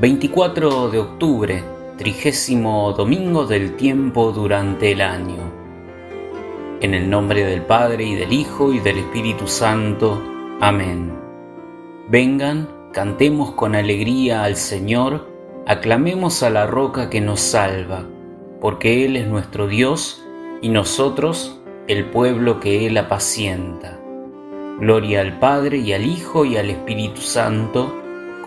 ...24 de octubre... ...trigésimo domingo del tiempo durante el año... ...en el nombre del Padre y del Hijo y del Espíritu Santo... Amén. Vengan, cantemos con alegría al Señor, aclamemos a la roca que nos salva, porque Él es nuestro Dios y nosotros el pueblo que Él apacienta. Gloria al Padre y al Hijo y al Espíritu Santo,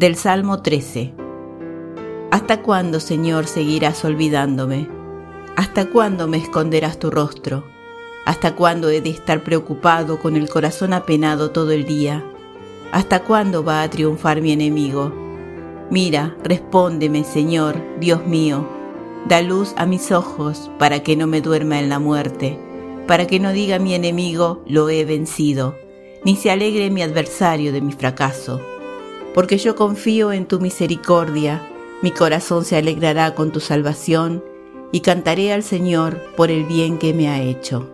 Del Salmo 13. ¿Hasta cuándo, Señor, seguirás olvidándome? ¿Hasta cuándo me esconderás tu rostro? ¿Hasta cuándo he de estar preocupado con el corazón apenado todo el día? ¿Hasta cuándo va a triunfar mi enemigo? Mira, respóndeme, Señor, Dios mío. Da luz a mis ojos para que no me duerma en la muerte, para que no diga mi enemigo, lo he vencido, ni se alegre mi adversario de mi fracaso. Porque yo confío en tu misericordia, mi corazón se alegrará con tu salvación, y cantaré al Señor por el bien que me ha hecho.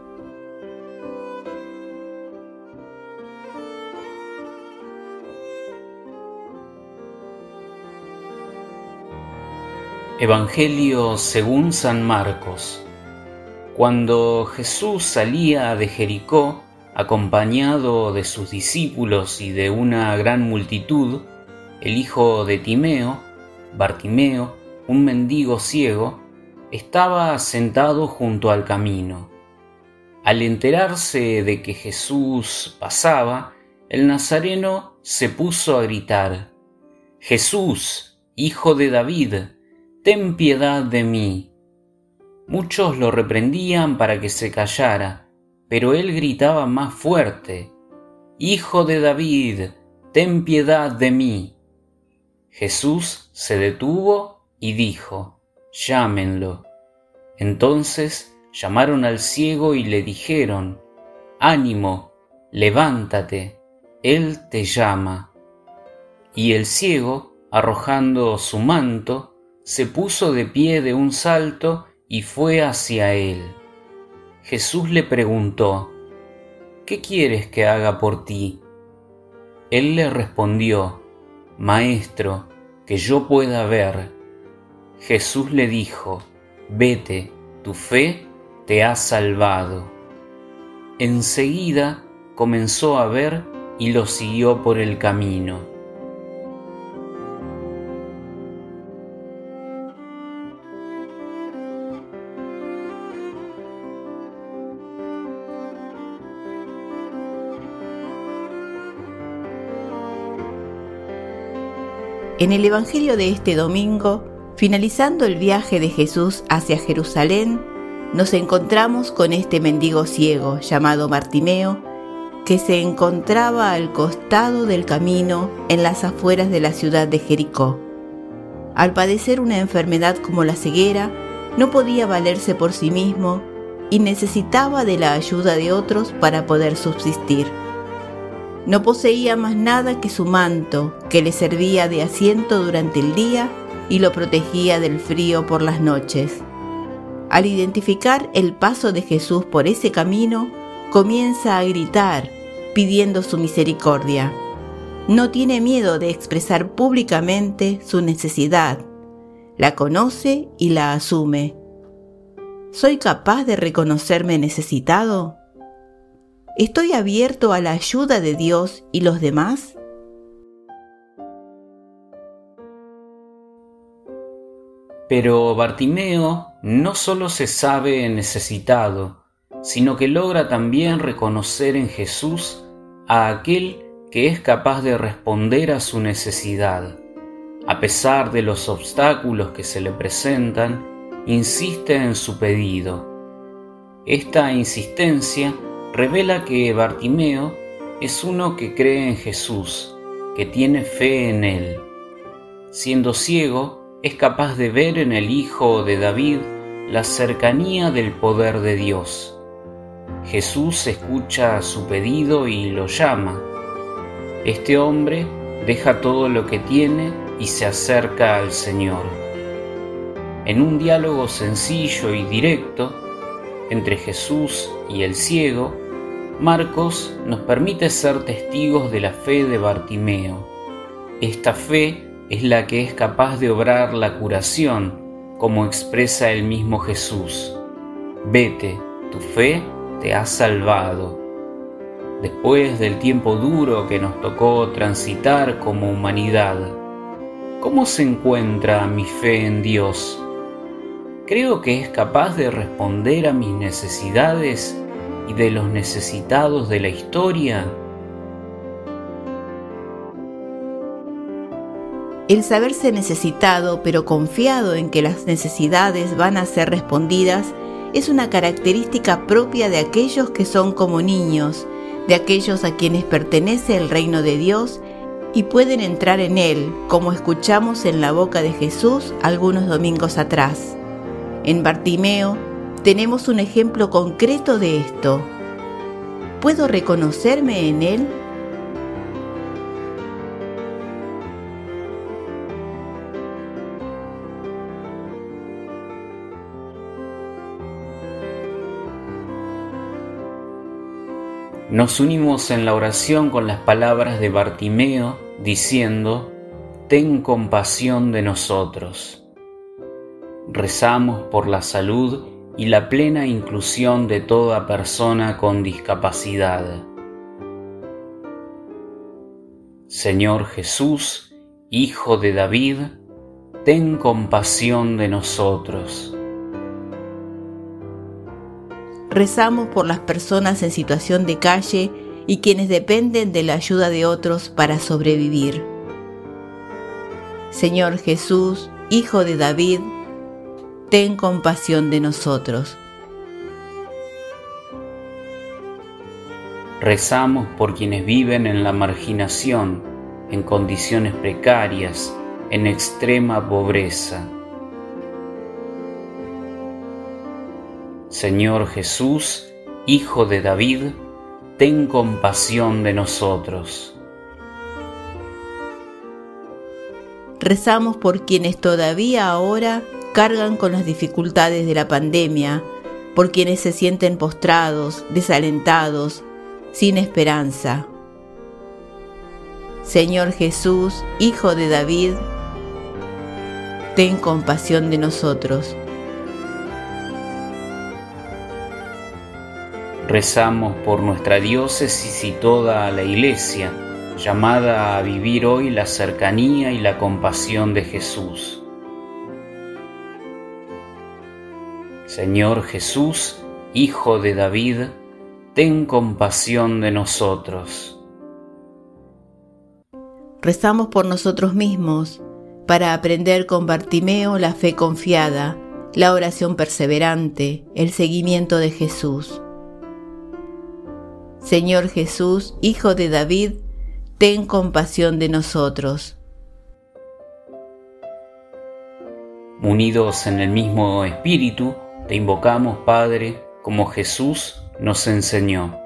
Evangelio según San Marcos. Cuando Jesús salía de Jericó, acompañado de sus discípulos y de una gran multitud, el hijo de Timeo, Bartimeo, un mendigo ciego, estaba sentado junto al camino. Al enterarse de que Jesús pasaba, el nazareno se puso a gritar, Jesús, hijo de David, ten piedad de mí. Muchos lo reprendían para que se callara, pero él gritaba más fuerte, Hijo de David, ten piedad de mí. Jesús se detuvo y dijo, Llámenlo. Entonces llamaron al ciego y le dijeron, Ánimo, levántate, él te llama. Y el ciego, arrojando su manto, se puso de pie de un salto y fue hacia él. Jesús le preguntó, ¿Qué quieres que haga por ti? Él le respondió, Maestro, que yo pueda ver. Jesús le dijo, Vete, tu fe te ha salvado. Enseguida comenzó a ver y lo siguió por el camino. En el Evangelio de este domingo, finalizando el viaje de Jesús hacia Jerusalén, nos encontramos con este mendigo ciego llamado Martimeo, que se encontraba al costado del camino en las afueras de la ciudad de Jericó. Al padecer una enfermedad como la ceguera, no podía valerse por sí mismo y necesitaba de la ayuda de otros para poder subsistir. No poseía más nada que su manto, que le servía de asiento durante el día y lo protegía del frío por las noches. Al identificar el paso de Jesús por ese camino, comienza a gritar, pidiendo su misericordia. No tiene miedo de expresar públicamente su necesidad. La conoce y la asume. ¿Soy capaz de reconocerme necesitado? ¿Estoy abierto a la ayuda de Dios y los demás? Pero Bartimeo no solo se sabe necesitado, sino que logra también reconocer en Jesús a aquel que es capaz de responder a su necesidad. A pesar de los obstáculos que se le presentan, insiste en su pedido. Esta insistencia revela que Bartimeo es uno que cree en Jesús, que tiene fe en Él. Siendo ciego, es capaz de ver en el Hijo de David la cercanía del poder de Dios. Jesús escucha su pedido y lo llama. Este hombre deja todo lo que tiene y se acerca al Señor. En un diálogo sencillo y directo entre Jesús y el ciego, Marcos nos permite ser testigos de la fe de Bartimeo. Esta fe es la que es capaz de obrar la curación, como expresa el mismo Jesús. Vete, tu fe te ha salvado. Después del tiempo duro que nos tocó transitar como humanidad, ¿cómo se encuentra mi fe en Dios? Creo que es capaz de responder a mis necesidades y de los necesitados de la historia? El saberse necesitado pero confiado en que las necesidades van a ser respondidas es una característica propia de aquellos que son como niños, de aquellos a quienes pertenece el reino de Dios y pueden entrar en Él, como escuchamos en la boca de Jesús algunos domingos atrás. En Bartimeo tenemos un ejemplo concreto de esto. ¿Puedo reconocerme en Él? Nos unimos en la oración con las palabras de Bartimeo diciendo, Ten compasión de nosotros. Rezamos por la salud y la plena inclusión de toda persona con discapacidad. Señor Jesús, Hijo de David, ten compasión de nosotros. Rezamos por las personas en situación de calle y quienes dependen de la ayuda de otros para sobrevivir. Señor Jesús, Hijo de David, ten compasión de nosotros. Rezamos por quienes viven en la marginación, en condiciones precarias, en extrema pobreza Señor Jesús, Hijo de David, ten compasión de nosotros. Rezamos por quienes todavía ahora cargan con las dificultades de la pandemia, por quienes se sienten postrados, desalentados, sin esperanza. Señor Jesús, Hijo de David, ten compasión de nosotros. Rezamos por nuestra diócesis y toda la Iglesia, llamada a vivir hoy la cercanía y la compasión de Jesús. Señor Jesús, Hijo de David, ten compasión de nosotros. Rezamos por nosotros mismos, para aprender con Bartimeo la fe confiada, la oración perseverante, el seguimiento de Jesús. Señor Jesús, Hijo de David, ten compasión de nosotros. Unidos en el mismo Espíritu, te invocamos, Padre, como Jesús nos enseñó.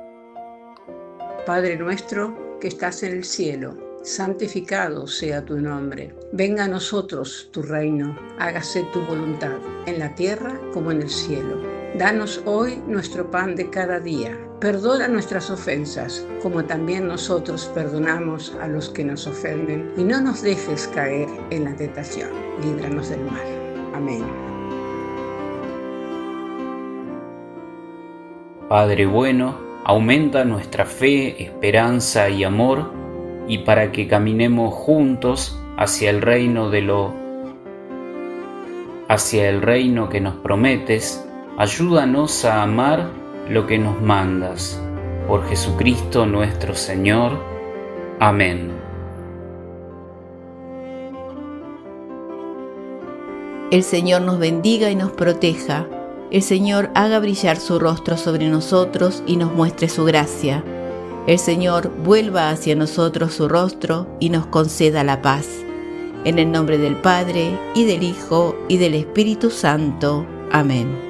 Padre nuestro que estás en el cielo, santificado sea tu nombre. Venga a nosotros tu reino, hágase tu voluntad, en la tierra como en el cielo. Danos hoy nuestro pan de cada día Perdona nuestras ofensas, como también nosotros perdonamos a los que nos ofenden, y no nos dejes caer en la tentación. Líbranos del mal. Amén. Padre bueno, aumenta nuestra fe, esperanza y amor, y para que caminemos juntos hacia el reino de lo hacia el reino que nos prometes, ayúdanos a amar lo que nos mandas. Por Jesucristo nuestro Señor. Amén. El Señor nos bendiga y nos proteja. El Señor haga brillar su rostro sobre nosotros y nos muestre su gracia. El Señor vuelva hacia nosotros su rostro y nos conceda la paz. En el nombre del Padre, y del Hijo, y del Espíritu Santo. Amén.